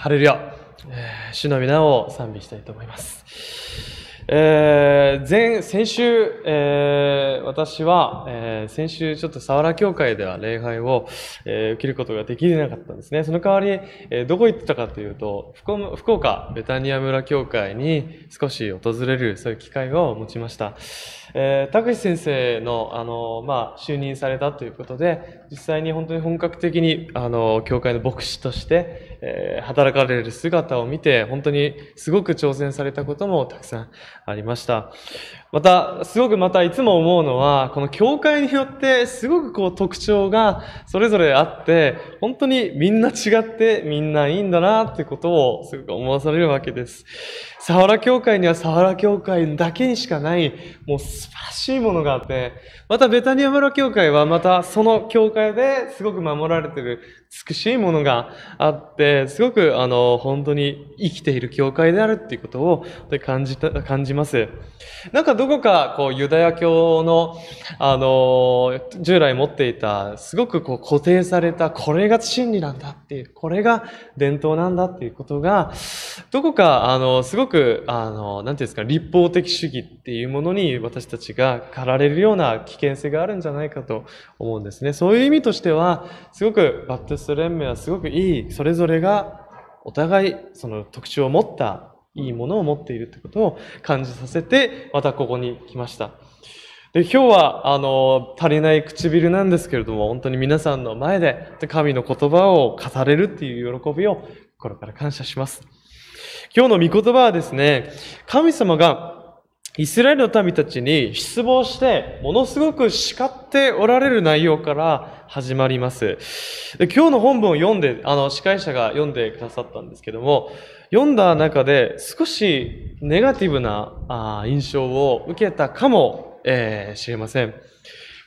ハレルヤ、えー主の皆を賛美したいと思います。えー前、先週、えー私は、えー先週ちょっと佐原教会では礼拝を、えー受けることができなかったんですね。その代わり、えーどこ行ってたかというと、福岡福岡ベタニア村教会に少し訪れる、そういう機会を持ちました。えー、高橋先生の、あの、まあ、就任されたということで、実際に本当に本格的に、あの、教会の牧師として、えー働かれる姿を見て、本当にすごく挑戦されたこともたくさんありました。また、すごくまたいつも思うのは、この教会によってすごくこう特徴がそれぞれあって、本当にみんな違ってみんないいんだなってことをすごく思わされるわけです。佐原教会には佐原教会だけにしかない、もう素晴らしいものがあって、またベタニア村教会はまたその教会ですごく守られている美しいものがあって、すごくあの、本当に生きている教会であるっていうことを感じた、感じます。なんかどこかこうユダヤ教のあの、従来持っていたすごくこう固定されたこれが真理なんだっていう、これが伝統なんだっていうことが、どこかあの、すごくあの、なんていうんですか、立法的主義っていうものに私たちが駆られるような危険性があるんじゃないかと思うんですね。そういう意味としては、すごくバプテスト連盟はすごくいい、それぞれがお互いその特徴を持ったいいものを持っているということを感じさせて、またここに来ました。で、今日は、あの、足りない唇なんですけれども、本当に皆さんの前で神の言葉を語れるっていう喜びを心から感謝します。今日の御言葉はですね、神様がイスラエルの民たちに失望して、ものすごく叱っておられる内容から始まります。で今日の本文を読んで、あの、司会者が読んでくださったんですけども、読んだ中で少しネガティブなあ印象を受けたかも、えーしれません。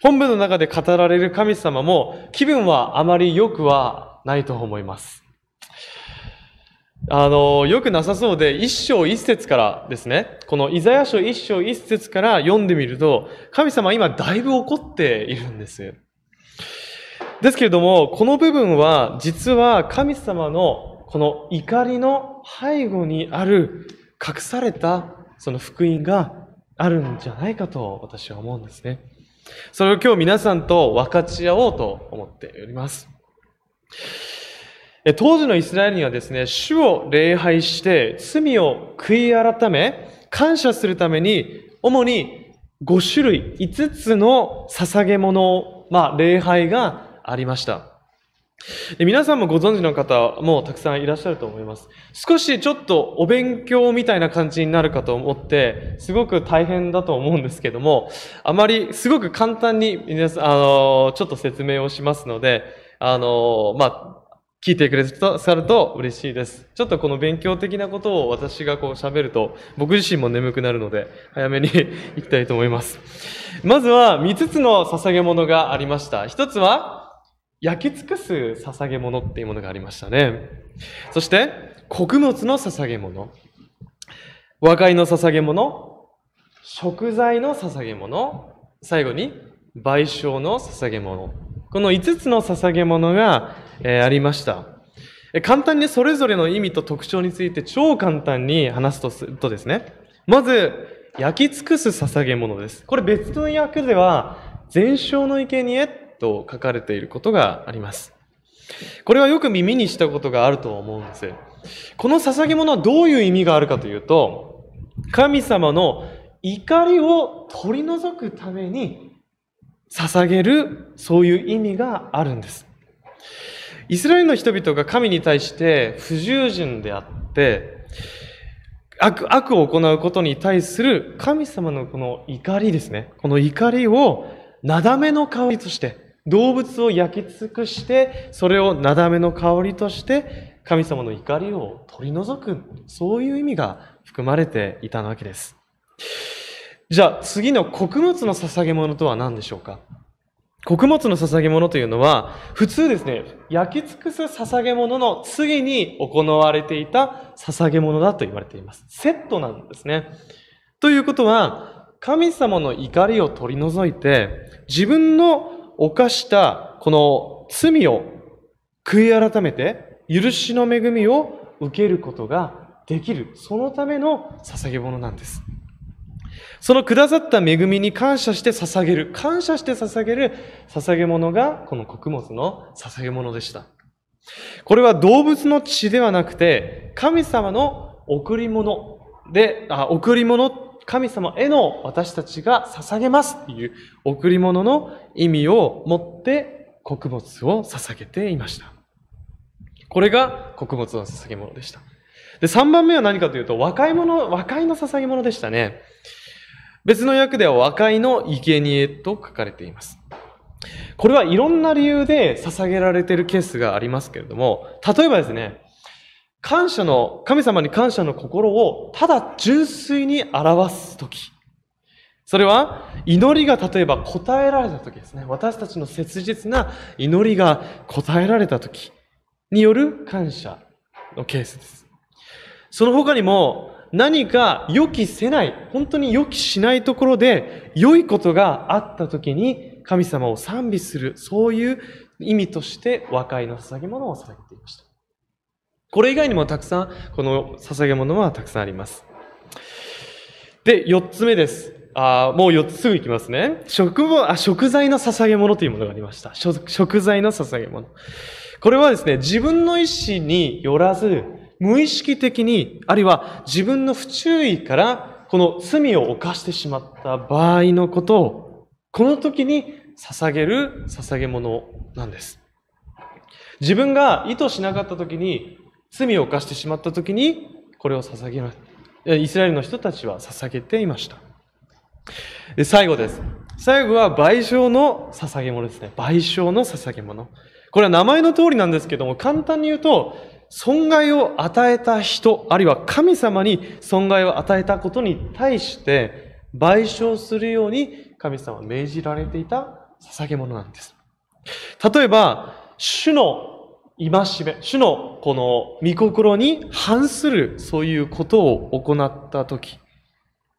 本文の中で語られる神様も気分はあまり良くはないと思います。あの、よくなさそうで、一章一節からですね、このイザヤ書一章一節から読んでみると、神様今だいぶ怒っているんです。ですけれども、この部分は、実は神様のこの怒りの背後にある隠されたその福音があるんじゃないかと私は思うんですね。それを今日皆さんと分かち合おうと思っております。当時のイスラエルにはですね、主を礼拝して罪を悔い改め、感謝するために、主に5種類、5つの捧げ物、まあ、礼拝がありました。皆さんもご存知の方もたくさんいらっしゃると思います。少しちょっとお勉強みたいな感じになるかと思って、すごく大変だと思うんですけども、あまりすごく簡単に皆さん、あの、ちょっと説明をしますので、あの、まあ、聞いてくれさると嬉しいです。ちょっとこの勉強的なことを私がこう喋ると、僕自身も眠くなるので、早めに 行きたいと思います。まずは、5つの捧げ物がありました。1つは、焼き尽くす捧げ物っていうものがありましたね。そして、穀物の捧げ物、和解の捧げ物、食材の捧げ物、最後に賠償の捧げ物。この5つの捧げ物が、えーありました。簡単にそれぞれの意味と特徴について超簡単に話すとするとですね、まず、焼き尽くす捧げ物です。これ別の訳では、全焼の生贄と書かれていることがあります。これはよく耳にしたことがあると思うんです。この捧げ物はどういう意味があるかというと、神様の怒りを取り除くために捧げる、そういう意味があるんです。イスラエルの人々が神に対して不従順であって、悪、悪を行うことに対する神様のこの怒りですね。この怒りを、なだめの香りとして、動物を焼き尽くして、それをなだめの香りとして、神様の怒りを取り除く、そういう意味が含まれていたわけです。じゃあ次の穀物の捧げ物とは何でしょうか？穀物の捧げ物というのは、普通ですね、焼き尽くす捧げ物の次に行われていた捧げ物だと言われています。セットなんですね。ということは、神様の怒りを取り除いて、自分の犯したこの罪を悔い改めて、許しの恵みを受けることができる。そのための捧げ物なんです。そのくださった恵みに感謝して捧げる、感謝して捧げる捧げ物がこの穀物の捧げ物でした。これは動物の血ではなくて、神様の贈り物で、あ贈り物、神様への私たちが捧げますっていう贈り物の意味を持って穀物を捧げていました。これが穀物の捧げ物でした。で、3番目は何かというと、和解物、和解の捧げ物でしたね。別の訳では和解の生贄と書かれています。これはいろんな理由で捧げられているケースがありますけれども、例えばですね、感謝の、神様に感謝の心をただ純粋に表すとき。それは祈りが例えば答えられたときですね。私たちの切実な祈りが答えられたときによる感謝のケースです。その他にも何か予期せない、本当に予期しないところで良いことがあったときに神様を賛美する、そういう意味として和解の捧げ物を捧げていました。これ以外にもたくさん、この捧げ物はたくさんあります。で、四つ目です。あもう四つすぐいきますね。食あ食材の捧げ物というものがありました。食材の捧げ物。これはですね、自分の意思によらず、無意識的に、あるいは自分の不注意から、この罪を犯してしまった場合のことを、この時に捧げる捧げ物なんです。自分が意図しなかった時に、罪を犯してしまった時に、これを捧げる。イスラエルの人たちは捧げていました。最後です。最後は賠償の捧げ物ですね。賠償の捧げ物。これは名前の通りなんですけども、簡単に言うと、損害を与えた人、あるいは神様に損害を与えたことに対して賠償するように神様は命じられていた捧げ物なんです。例えば、主の戒め、主のこの御心に反するそういうことを行ったとき、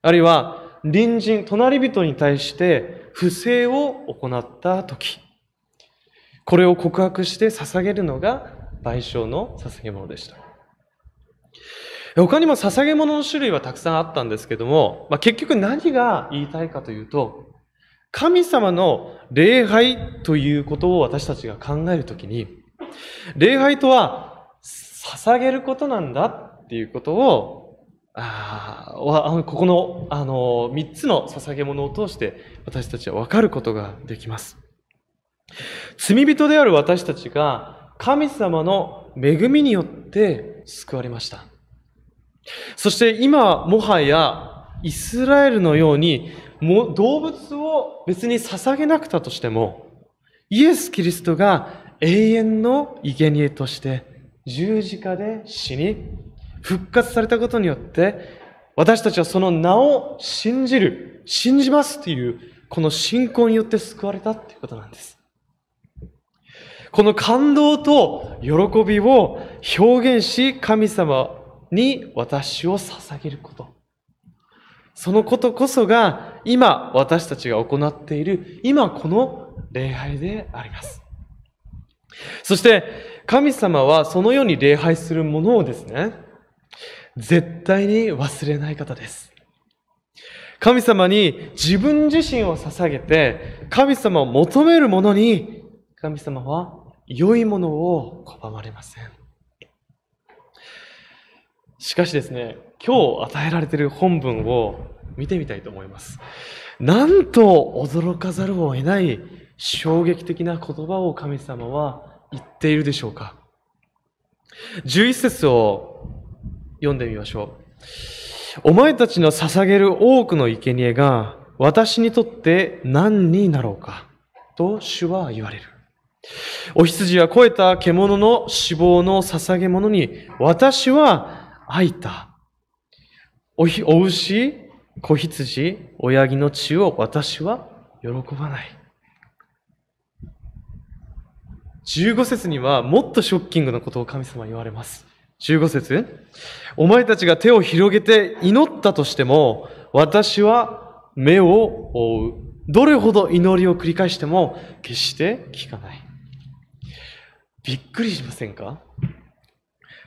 あるいは隣人、隣人に対して不正を行ったとき、これを告白して捧げるのが賠償の捧げ物でした。他にも捧げ物の種類はたくさんあったんですけども、まあ、結局何が言いたいかというと、神様の礼拝ということを私たちが考えるときに、礼拝とは捧げることなんだっていうことを、ああここのあの3つの捧げ物を通して私たちは分かることができます。罪人である私たちが神様の恵みによって救われました。そして今もはやイスラエルのように動物を別に捧げなくたとしてもイエス・キリストが永遠の生贄として十字架で死に復活されたことによって私たちはその名を信じる、信じますというこの信仰によって救われたということなんです。この感動と喜びを表現し、神様に私を捧げること。そのことこそが今私たちが行っている今この礼拝であります。そして神様はそのように礼拝するものをですね、絶対に忘れない方です。神様に自分自身を捧げて神様を求める者に神様は良いものを拒まれません。しかしですね、今日与えられている本文を見てみたいと思います。なんと驚かざるを得ない衝撃的な言葉を神様は言っているでしょうか。11節を読んでみましょう。お前たちの捧げる多くの生贄が私にとって何になろうかと主は言われる。お羊は肥えた獣の脂肪の捧げ物に、私は愛いた。おお牛、子羊、親木の血を私は喜ばない。15節にはもっとショッキングなことを神様は言われます。15節お前たちが手を広げて祈ったとしても、私は目を覆う。どれほど祈りを繰り返しても決して聞かない。びっくりしませんか？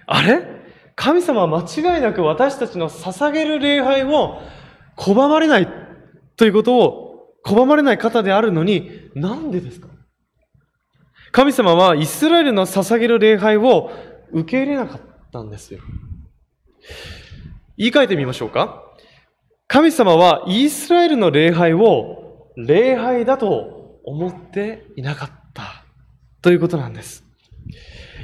あれ？神様は間違いなく私たちの捧げる礼拝を拒まれないということを拒まれない方であるのに、なんでですか？神様はイスラエルの捧げる礼拝を受け入れなかったんですよ。言い換えてみましょうか。神様はイスラエルの礼拝を礼拝だと思っていなかったということなんです。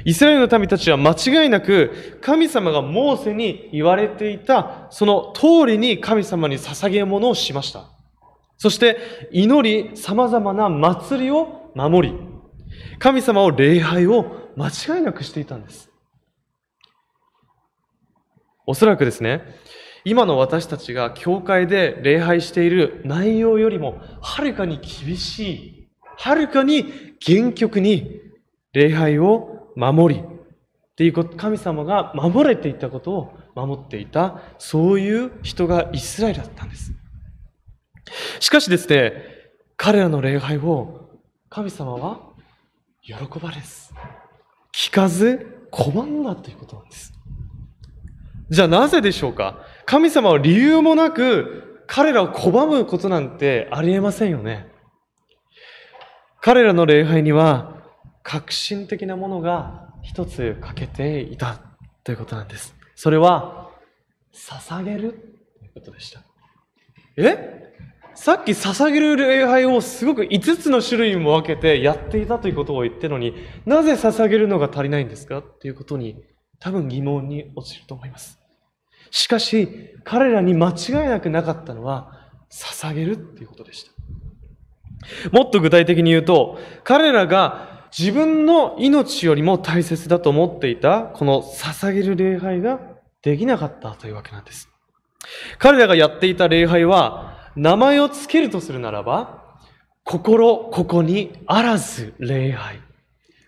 イスラエルの民たちは間違いなく神様がモーセに言われていたその通りに神様に捧げ物をしました。そして祈り様々な祭りを守り、神様を礼拝を間違いなくしていたんです。おそらくですね、今の私たちが教会で礼拝している内容よりもはるかに厳しい、はるかに厳極に礼拝を守り、っていうこと、神様が守れていたことを守っていた、そういう人がイスラエルだったんです。しかしですね、彼らの礼拝を神様は喜ばれず、聞かず拒んだということなんです。じゃあなぜでしょうか？神様は理由もなく彼らを拒むことなんてありえませんよね。彼らの礼拝には革新的なものが一つ欠けていたということなんです。それは捧げる？ということでした。え？さっき捧げる礼拝をすごく5つの種類も分けてやっていたということを言ってるのになぜ捧げるのが足りないんですか？っていうことに多分疑問に落ちると思います。しかし、彼らに間違いなくなかったのは、捧げるっていうことでした。もっと具体的に言うと、彼らが自分の命よりも大切だと思っていた、この捧げる礼拝ができなかったというわけなんです。彼らがやっていた礼拝は、名前を付けるとするならば、心ここにあらず礼拝。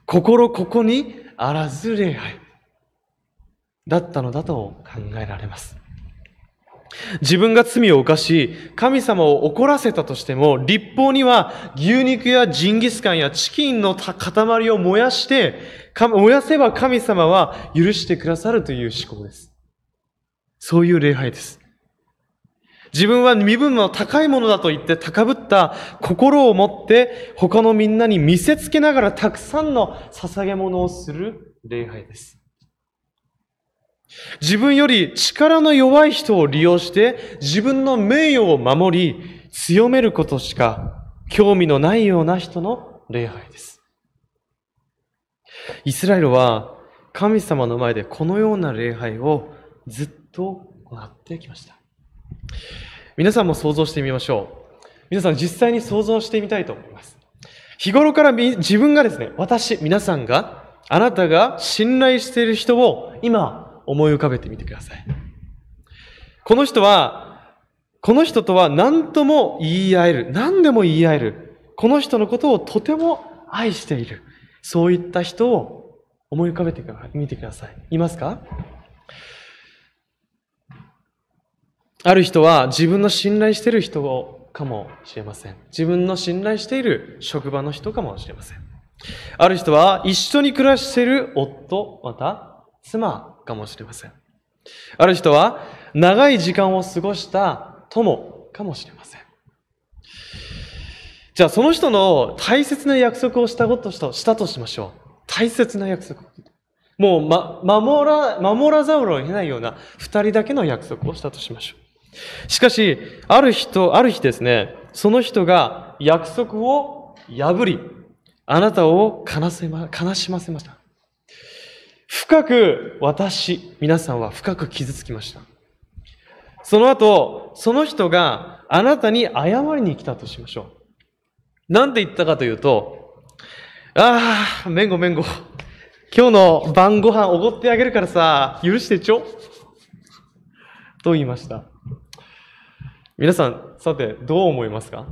心ここにあらず礼拝。だったのだと考えられます。自分が罪を犯し、神様を怒らせたとしても、立法には牛肉やジンギスカンやチキンの塊を燃やして、燃やせば神様は許してくださるという思考です。そういう礼拝です。自分は身分の高いものだと言って高ぶった心を持って他のみんなに見せつけながらたくさんの捧げ物をする礼拝です。自分より力の弱い人を利用して自分の名誉を守り強めることしか興味のないような人の礼拝です。イスラエルは神様の前でこのような礼拝をずっと行ってきました。皆さんも想像してみましょう。皆さん実際に想像してみたいと思います。日頃から自分がですね、私、皆さんが、あなたが信頼している人を今思い浮かべてみてください。この人は、この人とは何とも言い合える。何でも言い合える。この人のことをとても愛している。そういった人を思い浮かべてみてください。いますか？ある人は自分の信頼している人かもしれません。自分の信頼している職場の人かもしれません。ある人は一緒に暮らしている夫、また妻かもしれません。ある人は長い時間を過ごした友かもしれません。じゃあその人の大切な約束をしたことしたとしましょう。大切な約束。もう、ま、守ら、守らざるを得ないような二人だけの約束をしたとしましょう。しかし、ある人、ある日ですね、その人が約束を破り、あなたを悲しませました。深く私、皆さんは深く傷つきました。その後、その人があなたに謝りに来たとしましょう。なんて言ったかというと、ああ、めんごめんご。今日の晩ご飯おごってあげるからさ、許してちょ。と言いました。皆さん、さて、どう思いますか？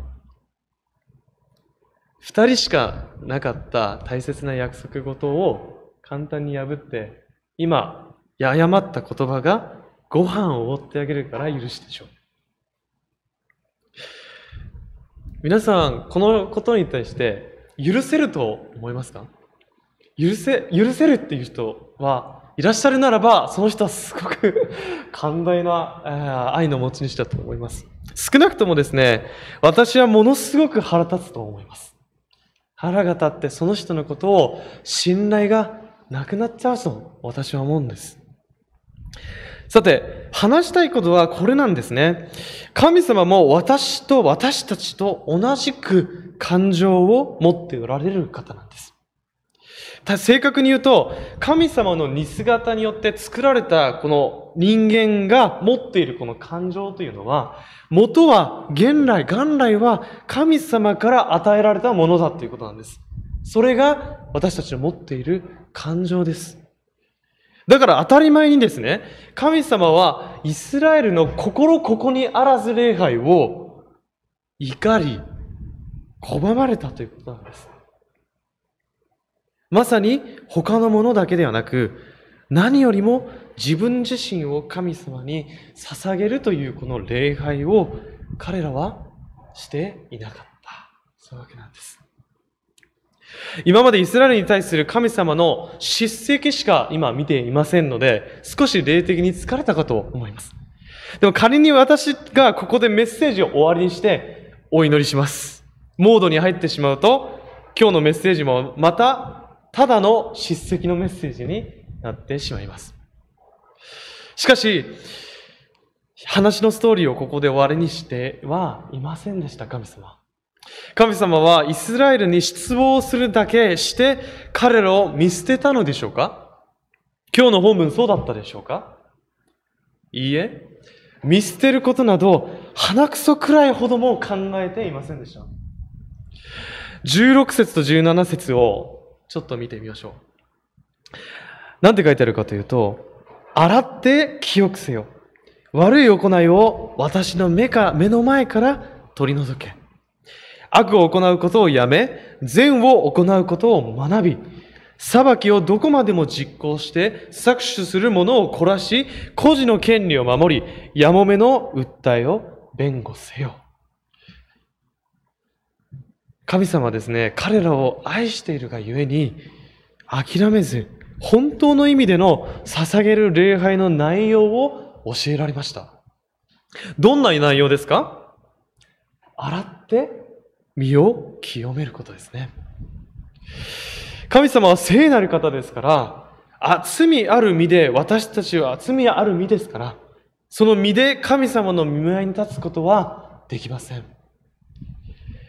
二人しかなかった大切な約束事を簡単に破って、今、誤った言葉がご飯をおごってあげるから許してしょう。皆さん、このことに対して許せると思いますか？許せ、許せるっていう人はいらっしゃるならば、その人はすごく 寛大な愛の持ち主だと思います。少なくともですね、私はものすごく腹立つと思います。腹が立ってその人のことを信頼がなくなっちゃうと私は思うんです。さて、話したいことはこれなんですね。神様も私と私たちと同じく感情を持っておられる方なんです。正確に言うと、神様の似姿によって作られたこの人間が持っているこの感情というのは、元は、元来、元来は神様から与えられたものだということなんです。それが私たちの持っている感情です。だから当たり前にですね、神様はイスラエルの心ここにあらず礼拝を怒り、拒まれたということなんです。まさに他のものだけではなく、何よりも自分自身を神様に捧げるというこの礼拝を彼らはしていなかった。そういうわけなんです。今までイスラエルに対する神様の叱責しか今見ていませんので、少し霊的に疲れたかと思います。でも仮に私がここでメッセージを終わりにしてお祈りします。モードに入ってしまうと、今日のメッセージもまたただの叱責のメッセージになってしまいます。しかし、話のストーリーをここで終わりにしてはいませんでした、神様。神様はイスラエルに失望するだけして彼らを見捨てたのでしょうか？今日の本文そうだったでしょうか？いいえ、見捨てることなど鼻くそくらいほども考えていませんでした。16節と17節をちょっと見てみましょう。なんて書いてあるかというと、洗って清くせよ。悪い行いを私の目か、目の前から取り除け。悪を行うことをやめ、善を行うことを学び、裁きをどこまでも実行して搾取する者を凝らし、孤児の権利を守り、やもめの訴えを弁護せよ。神様はですね、彼らを愛しているがゆえに、諦めず、本当の意味での捧げる礼拝の内容を教えられました。どんな内容ですか？洗って身を清めることですね。神様は聖なる方ですから、あ罪ある身で、私たちは罪ある身ですから、その身で神様の見舞いに立つことはできません。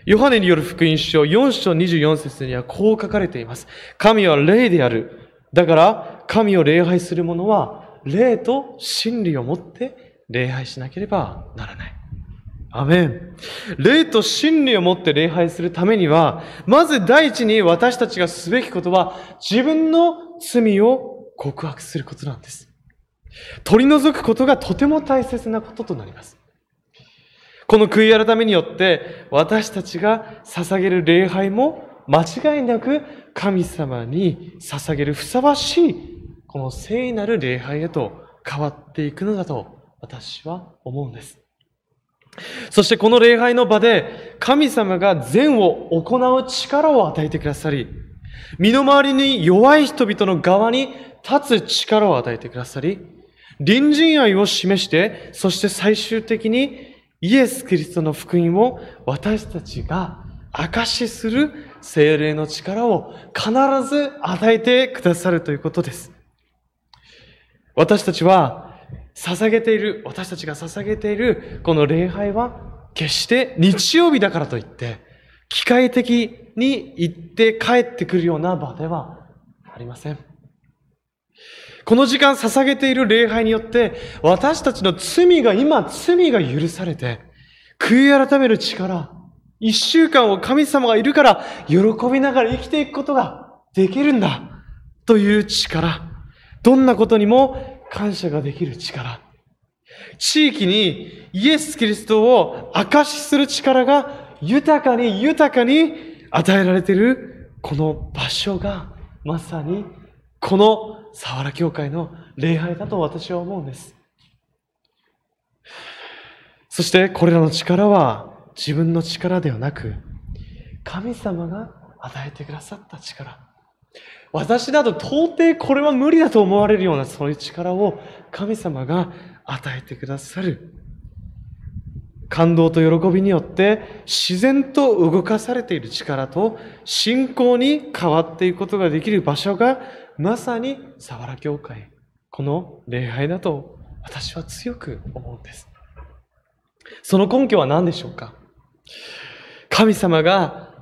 ヨハネによる福音書4章24節にはこう書かれています。神は霊である。だから、神を礼拝する者は、霊と真理を持って礼拝しなければならない。アメン。霊と真理を持って礼拝するためには、まず第一に私たちがすべきことは、自分の罪を告白することなんです。取り除くことがとても大切なこととなります。この悔い改めによって私たちが捧げる礼拝も間違いなく神様に捧げるふさわしいこの聖なる礼拝へと変わっていくのだと私は思うんです。そしてこの礼拝の場で神様が善を行う力を与えてくださり、身の回りに弱い人々の側に立つ力を与えてくださり、隣人愛を示して、そして最終的にイエス・キリストの福音を私たちが証しする精霊の力を必ず与えてくださるということです。私たちは捧げている、私たちが捧げているこの礼拝は決して日曜日だからといって機械的に行って帰ってくるような場ではありません。この時間捧げている礼拝によって、私たちの罪が、今罪が許されて、悔い改める力、一週間を神様がいるから、喜びながら生きていくことができるんだ、という力。どんなことにも感謝ができる力。地域にイエス・キリストを証しする力が豊かに豊かに与えられているこの場所がまさにこの佐原教会の礼拝だと私は思うんです。そしてこれらの力は自分の力ではなく、神様が与えてくださった力。私だと到底これは無理だと思われるようなそういう力を神様が与えてくださる。感動と喜びによって自然と動かされている力と信仰に変わっていくことができる場所がまさに佐原教会。この礼拝だと私は強く思うんです。その根拠は何でしょうか？神様が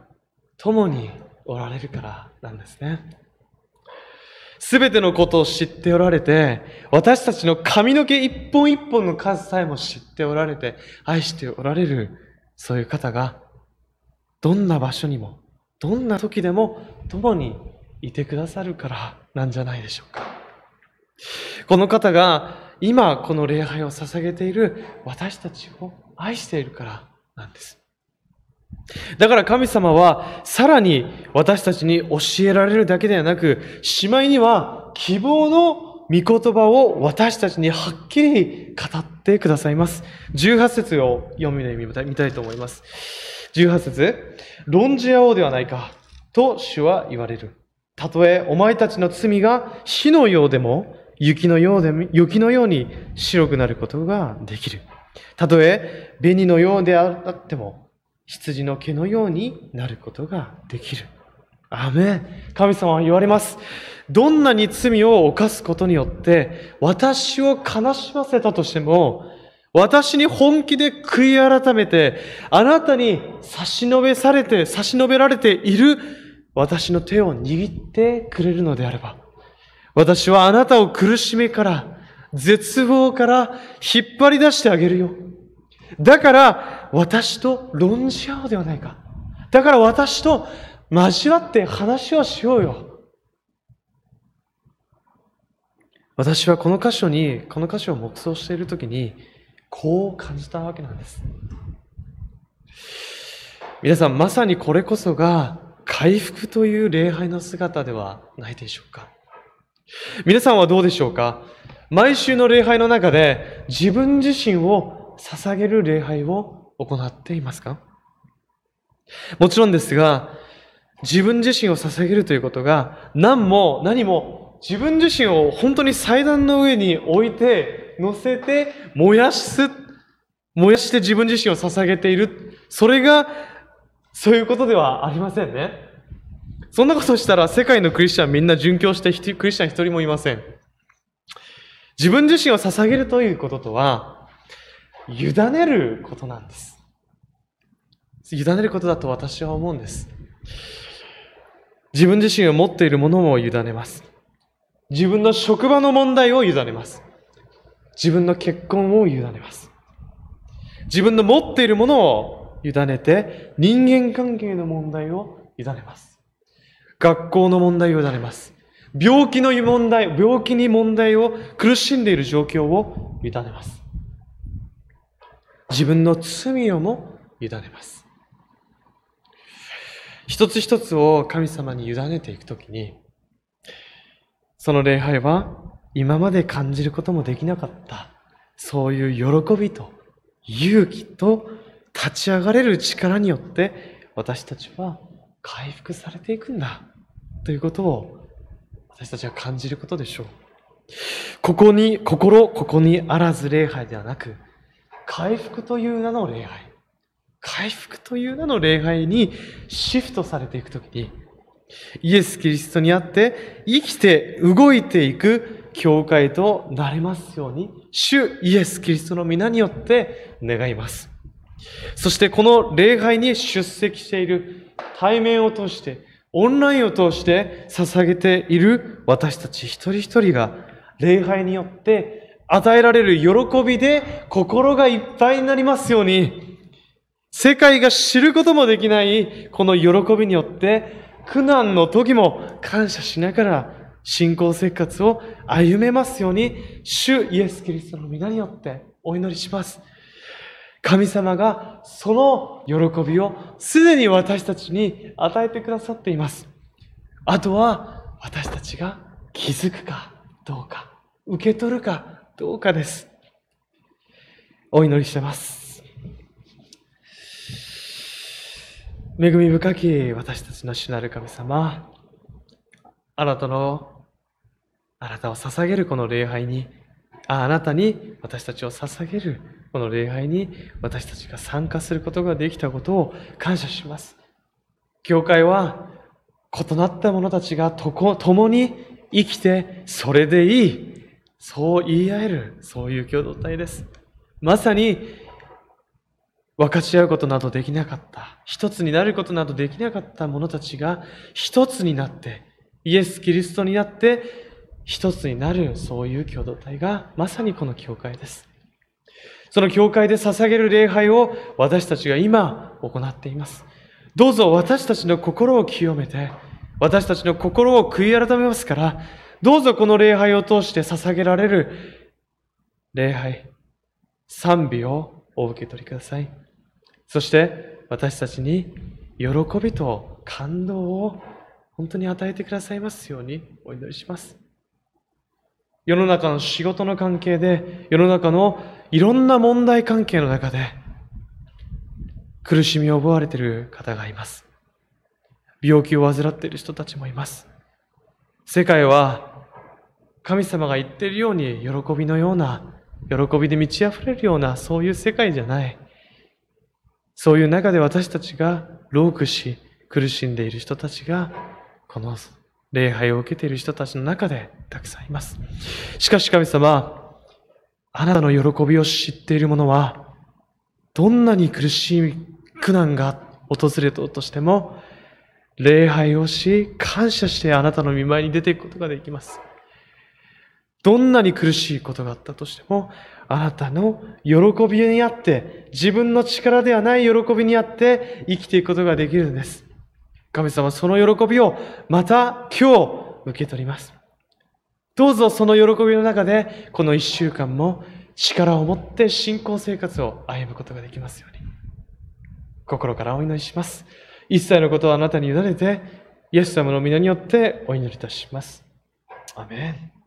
共におられるからなんですね。すべてのことを知っておられて、私たちの髪の毛一本一本の数さえも知っておられて、愛しておられる、そういう方が、どんな場所にも、どんな時でも共にいてくださるからなんじゃないでしょうか。この方が今この礼拝を捧げている私たちを愛しているからなんです。だから神様はさらに私たちに教えられるだけではなく、しまいには希望の御言葉を私たちにはっきり語ってくださいます。18節を読みで見たいと思います。18節論じ合おうではないか、と主は言われる。たとえお前たちの罪が火のようでも、雪のようで雪のように白くなることができる。たとえ紅のようであっても、羊の毛のようになることができる。アメン。神様は言われます。どんなに罪を犯すことによって、私を悲しませたとしても、私に本気で悔い改めて、あなたに差し伸べされて、差し伸べられている私の手を握ってくれるのであれば、私はあなたを苦しみから、絶望から引っ張り出してあげるよ。だから、私と論じ合おうではないか。だから私と交わって話をしようよ。私はこの箇所に、この箇所を黙想しているときに、こう感じたわけなんです。皆さん、まさにこれこそが回復という礼拝の姿ではないでしょうか。皆さんはどうでしょうか毎週の礼拝の中で自分自身を捧げる礼拝を行っていますか？もちろんですが、自分自身を捧げるということが何も何も自分自身を本当に祭壇の上に置いて、乗せて、燃やす、燃やして自分自身を捧げている。それが、そういうことではありませんね。そんなことしたら世界のクリスチャンみんな殉教してクリスチャン一人もいません。自分自身を捧げるということとは、委ねることなんです。委ねることだと私は思うんです。自分自身を持っているものも委ねます。自分の職場の問題を委ねます。自分の結婚を委ねます。自分の持っているものを委ねて、人間関係の問題を委ねます。学校の問題を委ねます。病気の問題、病気に問題を苦しんでいる状況を委ねます。自分の罪をも委ねます。一つ一つを神様に委ねていくときに、その礼拝は今まで感じることもできなかった、そういう喜びと勇気と立ち上がれる力によって私たちは回復されていくんだということを私たちは感じることでしょう。ここに、心、ここにあらず礼拝ではなく、回復という名の礼拝、回復という名の礼拝にシフトされていくときに、イエス・キリストにあって生きて動いていく教会となれますように、主イエス・キリストの皆によって願います。そしてこの礼拝に出席している対面を通して、オンラインを通して捧げている私たち一人一人が礼拝によって与えられる喜びで心がいっぱいになりますように、世界が知ることもできないこの喜びによって、苦難の時も感謝しながら信仰生活を歩めますように、主イエス・キリストの皆によってお祈りします。神様がその喜びをすでに私たちに与えてくださっています。あとは私たちが気づくかどうか、受け取るかどうかです。お祈りしてます。恵み深き私たちの主なる神様、あなたの、あなたを捧げるこの礼拝に、ああなたに私たちを捧げるこの礼拝に私たちが参加することができたことを感謝します。教会は異なった者たちがとこ共に生きてそれでいい。そう言い合える、そういう共同体です。まさに分かち合うことなどできなかった、一つになることなどできなかった者たちが一つになって、イエス・キリストになって一つになる、そういう共同体がまさにこの教会です。その教会で捧げる礼拝を私たちが今行っています。どうぞ私たちの心を清めて、私たちの心を悔い改めますから、どうぞこの礼拝を通して捧げられる礼拝、賛美をお受け取りください。そして私たちに喜びと感動を本当に与えてくださいますようにお祈りします。世の中の仕事の関係で、世の中のいろんな問題関係の中で、苦しみを覚われている方がいます。病気を患っている人たちもいます。世界は神様が言っているように喜びのような、喜びで満ち溢れるような、そういう世界じゃない。そういう中で私たちが老苦し、苦しんでいる人たちが、この礼拝を受けている人たちの中でたくさんいます。しかし神様、あなたの喜びを知っている者は、どんなに苦しい苦難が訪れたとしても、礼拝をし、感謝してあなたの見舞いに出ていくことができます。どんなに苦しいことがあったとしても、あなたの喜びにあって、自分の力ではない喜びにあって生きていくことができるんです。神様、その喜びをまた今日受け取ります。どうぞその喜びの中で、この一週間も力を持って信仰生活を歩むことができますように。心からお祈りします。一切のことをあなたに委ねて、イエス様の皆によってお祈りいたします。アメン。